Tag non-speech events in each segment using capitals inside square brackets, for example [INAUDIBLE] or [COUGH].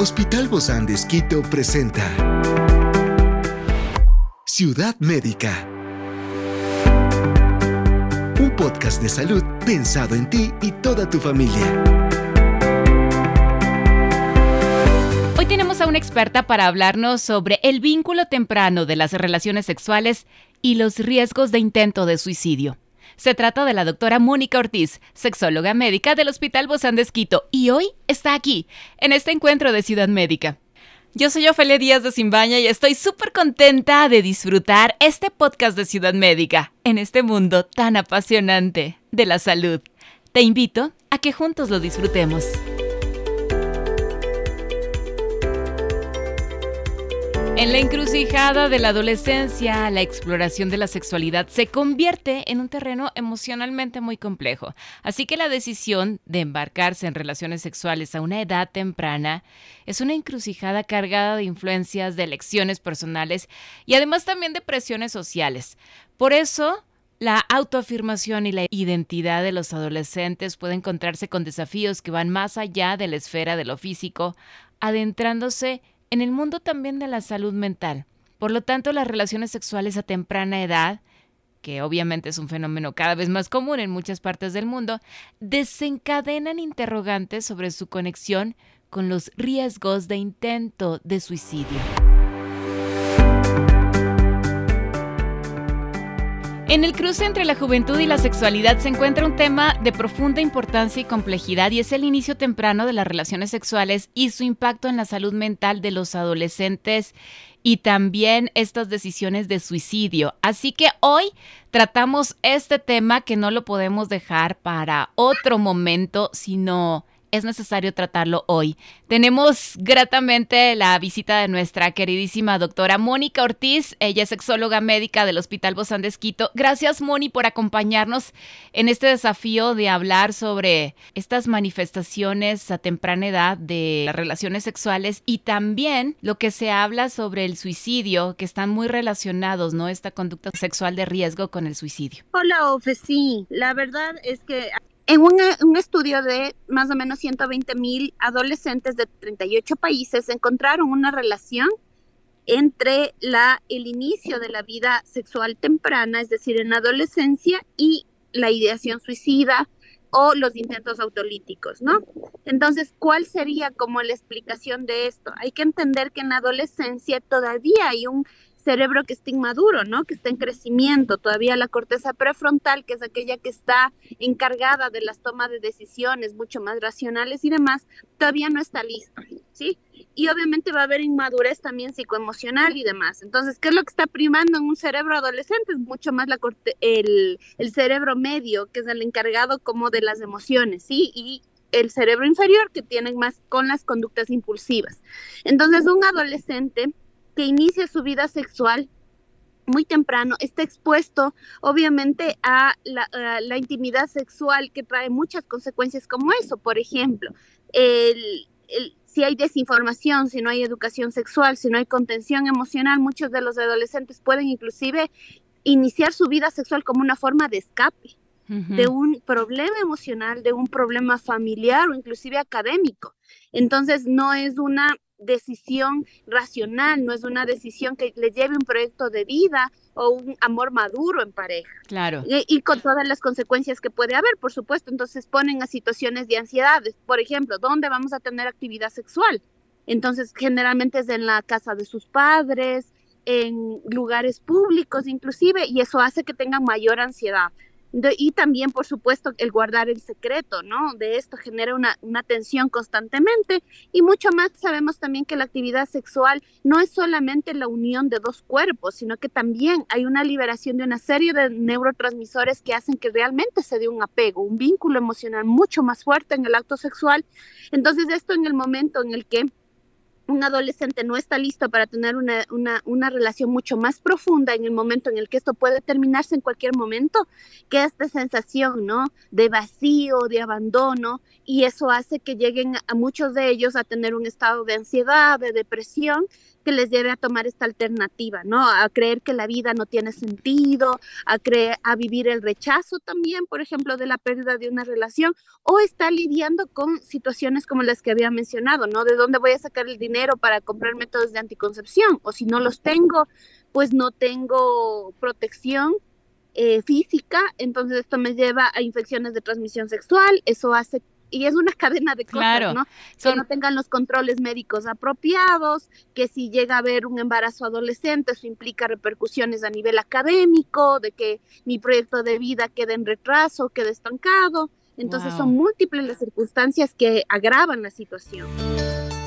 Hospital Bozán de Esquito presenta Ciudad Médica. Un podcast de salud pensado en ti y toda tu familia. Hoy tenemos a una experta para hablarnos sobre el vínculo temprano de las relaciones sexuales y los riesgos de intento de suicidio. Se trata de la doctora Mónica Ortiz, sexóloga médica del Hospital Bozán de Esquito, y hoy está aquí, en este encuentro de Ciudad Médica. Yo soy Ofelia Díaz de Simbaña y estoy súper contenta de disfrutar este podcast de Ciudad Médica en este mundo tan apasionante de la salud. Te invito a que juntos lo disfrutemos. En la encrucijada de la adolescencia, la exploración de la sexualidad se convierte en un terreno emocionalmente muy complejo. Así que la decisión de embarcarse en relaciones sexuales a una edad temprana es una encrucijada cargada de influencias, de elecciones personales y además también de presiones sociales. Por eso, la autoafirmación y la identidad de los adolescentes puede encontrarse con desafíos que van más allá de la esfera de lo físico, adentrándose en el mundo también de la salud mental. Por lo tanto, las relaciones sexuales a temprana edad, que obviamente es un fenómeno cada vez más común en muchas partes del mundo, desencadenan interrogantes sobre su conexión con los riesgos de intento de suicidio. En el cruce entre la juventud y la sexualidad se encuentra un tema de profunda importancia y complejidad y es el inicio temprano de las relaciones sexuales y su impacto en la salud mental de los adolescentes y también estas decisiones de suicidio. Así que hoy tratamos este tema que no lo podemos dejar para otro momento, sino es necesario tratarlo hoy. Tenemos gratamente la visita de nuestra queridísima doctora Mónica Ortiz. Ella es sexóloga médica del Hospital Bozán de Esquito. Gracias, Moni, por acompañarnos en este desafío de hablar sobre estas manifestaciones a temprana edad de las relaciones sexuales y también lo que se habla sobre el suicidio, que están muy relacionados, ¿no? Esta conducta sexual de riesgo con el suicidio. Hola, Ofe, sí. La verdad es que en un, estudio de más o menos 120 mil adolescentes de 38 países encontraron una relación entre la, el inicio de la vida sexual temprana, es decir, en adolescencia, y la ideación suicida o los intentos autolíticos, ¿no? Entonces, ¿cuál sería como la explicación de esto? Hay que entender que en la adolescencia todavía hay un cerebro que está inmaduro, ¿no? Que está en crecimiento. Todavía la corteza prefrontal, que es aquella que está encargada de las tomas de decisiones mucho más racionales y demás, todavía no está lista, ¿sí? Y obviamente va a haber inmadurez también psicoemocional y demás. Entonces, ¿qué es lo que está primando en un cerebro adolescente? Es mucho más la corte el, el cerebro medio, que es el encargado como de las emociones, ¿sí? Y el cerebro inferior, que tiene más con las conductas impulsivas. Entonces, un adolescente que inicia su vida sexual muy temprano, está expuesto obviamente a la, intimidad sexual que trae muchas consecuencias como eso, por ejemplo, si hay desinformación, si no hay educación sexual, si no hay contención emocional, muchos de los adolescentes pueden inclusive iniciar su vida sexual como una forma de escape de un problema emocional, de un problema familiar o inclusive académico. Entonces no es una decisión racional, no es una decisión que le lleve un proyecto de vida o un amor maduro en pareja. Claro. Y, con todas las consecuencias que puede haber, por supuesto. Entonces ponen a situaciones de ansiedad. Por ejemplo, ¿dónde vamos a tener actividad sexual? Entonces, generalmente es en la casa de sus padres, en lugares públicos inclusive, y eso hace que tengan mayor ansiedad y también, por supuesto, el guardar el secreto, ¿no? De esto genera una, una, tensión constantemente y mucho más sabemos también que la actividad sexual no es solamente la unión de dos cuerpos, sino que también hay una liberación de una serie de neurotransmisores que hacen que realmente se dé un apego, un vínculo emocional mucho más fuerte en el acto sexual. Entonces, esto en el momento en el que un adolescente no está listo para tener una, una, relación mucho más profunda en el momento en el que esto puede terminarse en cualquier momento, que esta sensación, ¿no? De vacío, de abandono, y eso hace que lleguen a muchos de ellos a tener un estado de ansiedad, de depresión, que les lleve a tomar esta alternativa, ¿no? A creer que la vida no tiene sentido, a creer, a vivir el rechazo también, por ejemplo, de la pérdida de una relación, o está lidiando con situaciones como las que había mencionado, ¿no? ¿De dónde voy a sacar el dinero para comprar métodos de anticoncepción? O si no los tengo, pues no tengo protección eh, física, entonces esto me lleva a infecciones de transmisión sexual, eso hace y es una [LAUGHS] cadena de cosas, ¿no? Que no tengan los controles médicos apropiados, que si llega a haber un embarazo adolescente, eso implica repercusiones a nivel académico, de que mi proyecto de vida quede en retraso, quede estancado. Entonces son múltiples las circunstancias que agravan la situación.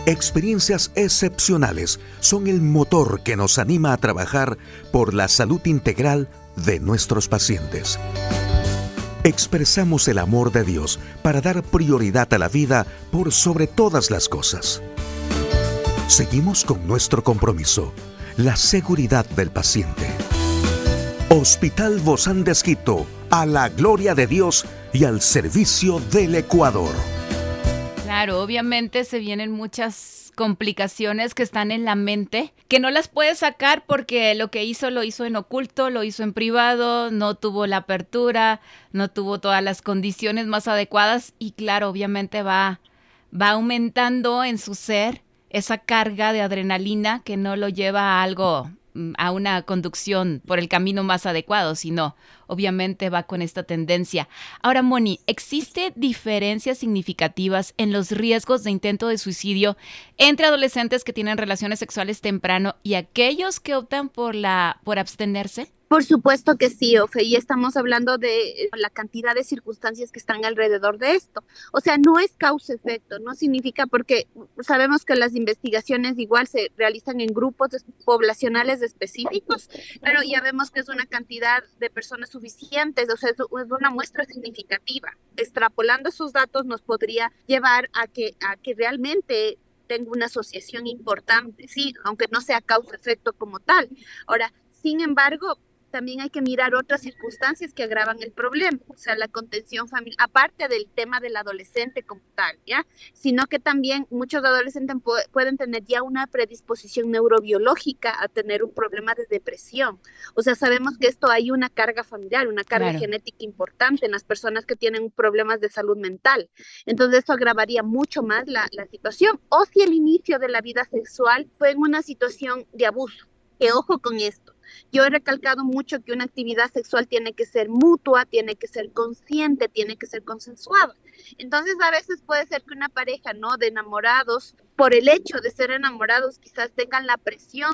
Experiencias excepcionales son el motor que nos anima a trabajar por la salud integral de nuestros pacientes. Expresamos el amor de Dios para dar prioridad a la vida por sobre todas las cosas. Seguimos con nuestro compromiso, la seguridad del paciente. Hospital Bozán de Esquito, a la gloria de Dios y al servicio del Ecuador. Claro, obviamente se vienen muchas complicaciones que están en la mente, que no las puede sacar porque lo que hizo lo hizo en oculto, lo hizo en privado, no tuvo la apertura, no tuvo todas las condiciones más adecuadas y claro, obviamente va, va aumentando en su ser esa carga de adrenalina que no lo lleva a algo a una conducción por el camino más adecuado, sino obviamente va con esta tendencia. Ahora, Moni, ¿existe diferencias significativas en los riesgos de intento de suicidio entre adolescentes que tienen relaciones sexuales temprano y aquellos que optan por la por abstenerse? Por supuesto que sí, Ofe, y estamos hablando de la cantidad de circunstancias que están alrededor de esto. O sea, no es causa-efecto, no significa porque sabemos que las investigaciones igual se realizan en grupos poblacionales específicos, pero ya vemos que es una cantidad de personas suficientes, o sea, es una muestra significativa. Extrapolando esos datos nos podría llevar a que, a que realmente tenga una asociación importante, sí, aunque no sea causa-efecto como tal. Ahora, sin embargo, también hay que mirar otras circunstancias que agravan el problema, o sea, la contención familiar, aparte del tema del adolescente como tal, ¿ya? Sino que también muchos adolescentes pueden tener ya una predisposición neurobiológica a tener un problema de depresión. O sea, sabemos que esto hay una carga familiar, una carga genética importante en las personas que tienen problemas de salud mental. Entonces, eso agravaría mucho más la, la situación. O si el inicio de la vida sexual fue en una situación de abuso, que ojo con esto yo he recalcado mucho que una actividad sexual tiene que ser mutua, tiene que ser consciente, tiene que ser consensuada. Entonces, a veces puede ser que una pareja, ¿no? De enamorados, por el hecho de ser enamorados, quizás tengan la presión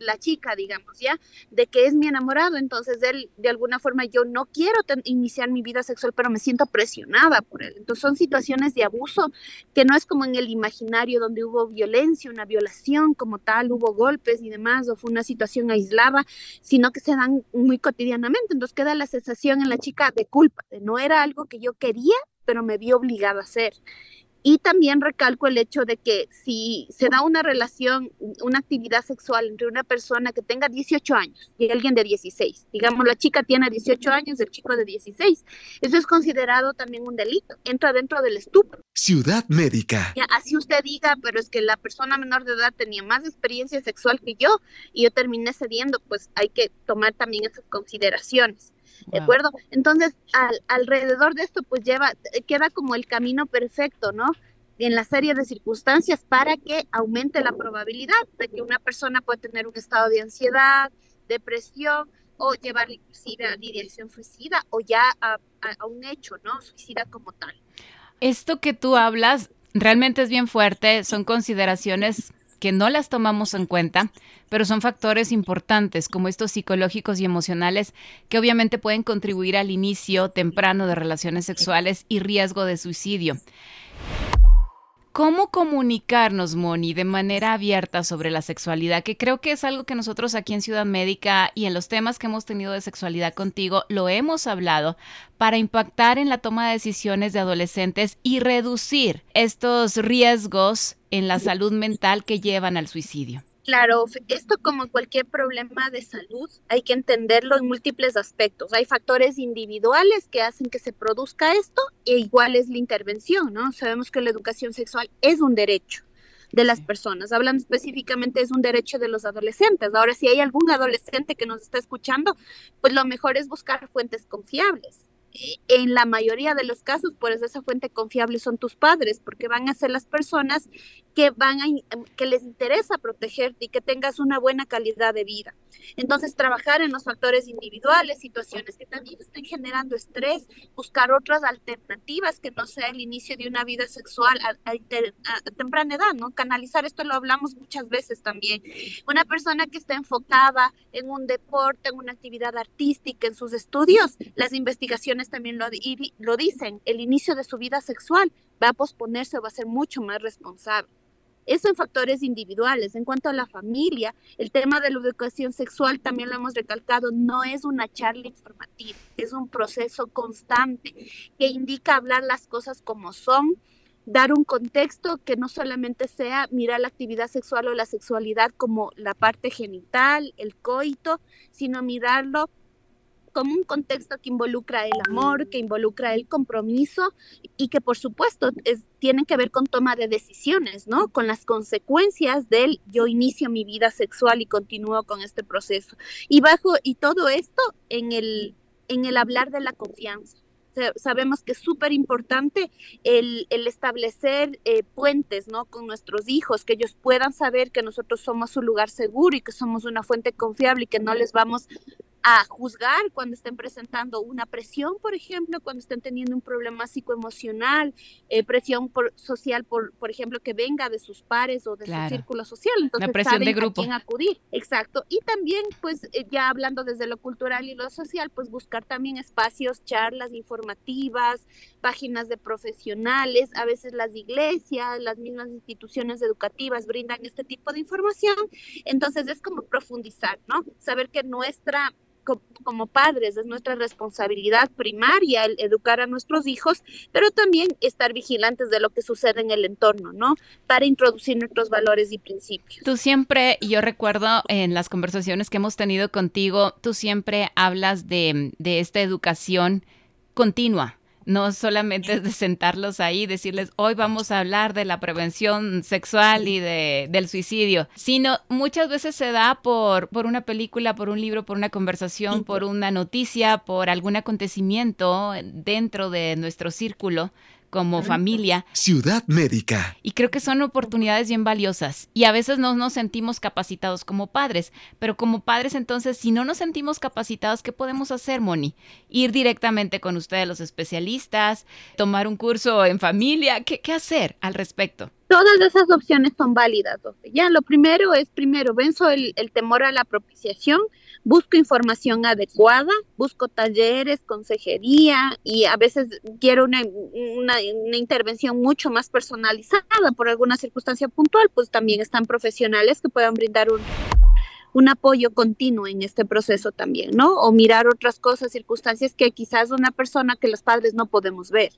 la chica, digamos, ¿ya? De que es mi enamorado, entonces él, de alguna forma, yo no quiero iniciar mi vida sexual, pero me siento presionada por él. Entonces son situaciones de abuso que no es como en el imaginario donde hubo violencia, una violación como tal, hubo golpes y demás, o fue una situación aislada, sino que se dan muy cotidianamente. Entonces queda la sensación en la chica de culpa, de no era algo que yo quería, pero me vi obligada a hacer. Y también recalco el hecho de que si se da una relación, una actividad sexual entre una persona que tenga 18 años y alguien de 16, digamos la chica tiene 18 años, el chico de 16, eso es considerado también un delito, entra dentro del estupro. Ciudad Médica. así usted diga, pero es que la persona menor de edad tenía más experiencia sexual que yo y yo terminé cediendo, pues hay que tomar también esas consideraciones. ¿De acuerdo? Entonces, alrededor de esto, pues lleva, queda como el camino perfecto, ¿no? En la serie de circunstancias para que aumente la probabilidad de que una persona pueda tener un estado de ansiedad, depresión o llevar inclusive a dirección suicida o ya a, a un hecho, ¿no? Suicida como tal. Esto que tú hablas realmente es bien fuerte, son consideraciones que no las tomamos en cuenta, pero son factores importantes como estos psicológicos y emocionales que obviamente pueden contribuir al inicio temprano de relaciones sexuales y riesgo de suicidio. ¿Cómo comunicarnos, Moni, de manera abierta sobre la sexualidad? Que creo que es algo que nosotros aquí en Ciudad Médica y en los temas que hemos tenido de sexualidad contigo lo hemos hablado para impactar en la toma de decisiones de adolescentes y reducir estos riesgos en la salud mental que llevan al suicidio. Claro, esto como cualquier problema de salud hay que entenderlo en múltiples aspectos. Hay factores individuales que hacen que se produzca esto e igual es la intervención, ¿no? Sabemos que la educación sexual es un derecho. de las personas. Hablan específicamente es un derecho de los adolescentes. Ahora, si hay algún adolescente que nos está escuchando, pues lo mejor es buscar fuentes confiables en la mayoría de los casos, pues esa fuente confiable son tus padres, porque van a ser las personas que van a, que les interesa protegerte y que tengas una buena calidad de vida. Entonces, trabajar en los factores individuales, situaciones que también estén generando estrés, buscar otras alternativas que no sea el inicio de una vida sexual a, temprana edad, ¿no? Canalizar esto lo hablamos muchas veces también. Una persona que está enfocada en un deporte, en una actividad artística, en sus estudios, las investigaciones también lo, lo dicen, el inicio de su vida sexual va a posponerse o va a ser mucho más responsable. Eso en factores individuales. En cuanto a la familia, el tema de la educación sexual también lo hemos recalcado, no es una charla informativa, es un proceso constante que indica hablar las cosas como son, dar un contexto que no solamente sea mirar la actividad sexual o la sexualidad como la parte genital, el coito, sino mirarlo como un contexto que involucra el amor, que involucra el compromiso y que por supuesto es, tienen que ver con toma de decisiones, ¿no? Con las consecuencias del yo inicio mi vida sexual y continúo con este proceso. Y bajo, y todo esto en el, en el hablar de la confianza sabemos que es súper importante el, el, establecer eh, puentes ¿no? con nuestros hijos, que ellos puedan saber que nosotros somos un lugar seguro y que somos una fuente confiable y que no les vamos a juzgar cuando estén presentando una presión, por ejemplo, cuando estén teniendo un problema psicoemocional, eh, presión por, social, por, por ejemplo, que venga de sus pares o de su círculo social. Entonces, La presión de grupo. a quién acudir. Exacto. Y también, pues, eh, ya hablando desde lo cultural y lo social, pues buscar también espacios, charlas informativas, páginas de profesionales, a veces las iglesias, las mismas instituciones educativas brindan este tipo de información. Entonces, es como profundizar, ¿no? Saber que nuestra como padres, es nuestra responsabilidad primaria el educar a nuestros hijos, pero también estar vigilantes de lo que sucede en el entorno, ¿no? Para introducir nuestros valores y principios. Tú siempre, yo recuerdo en las conversaciones que hemos tenido contigo, tú siempre hablas de, de esta educación continua, no solamente es de sentarlos ahí y decirles, hoy vamos a hablar de la prevención sexual y de, del suicidio, sino muchas veces se da por, por una película, por un libro, por una conversación, por una noticia, por algún acontecimiento dentro de nuestro círculo como familia. Ciudad médica. Y creo que son oportunidades bien valiosas. Y a veces no nos sentimos capacitados como padres. Pero como padres, entonces, si no nos sentimos capacitados, ¿qué podemos hacer, Moni? Ir directamente con ustedes, los especialistas, tomar un curso en familia. ¿Qué, qué hacer al respecto? Todas esas opciones son válidas. Ya, lo primero es, primero, venzo el, el temor a la propiciación busco información adecuada, busco talleres, consejería y a veces quiero una, una, intervención mucho más personalizada por alguna circunstancia puntual, pues también están profesionales que puedan brindar un, un apoyo continuo en este proceso también, ¿no? O mirar otras cosas, circunstancias que quizás una persona que los padres no podemos ver.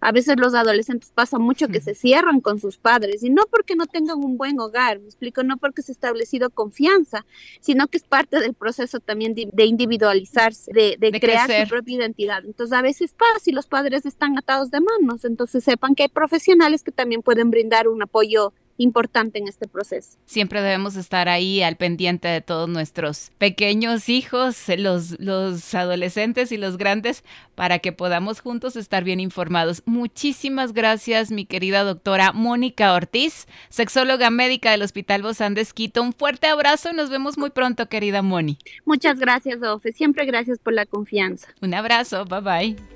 A veces los adolescentes pasa mucho que se cierran con sus padres y no porque no tengan un buen hogar, me explico, no porque se ha establecido confianza, sino que es parte del proceso también de, individualizarse, de, crear su propia identidad. Entonces a veces pasa y los padres están atados de manos, entonces sepan que hay profesionales que también pueden brindar un apoyo importante en este proceso. Siempre debemos estar ahí al pendiente de todos nuestros pequeños hijos, los, los adolescentes y los grandes, para que podamos juntos estar bien informados. Muchísimas gracias, mi querida doctora Mónica Ortiz, sexóloga médica del Hospital Bozán de Esquito. Un fuerte abrazo y nos vemos muy pronto, querida Moni. Muchas gracias, Ofe. Siempre gracias por la confianza. Un abrazo. Bye bye.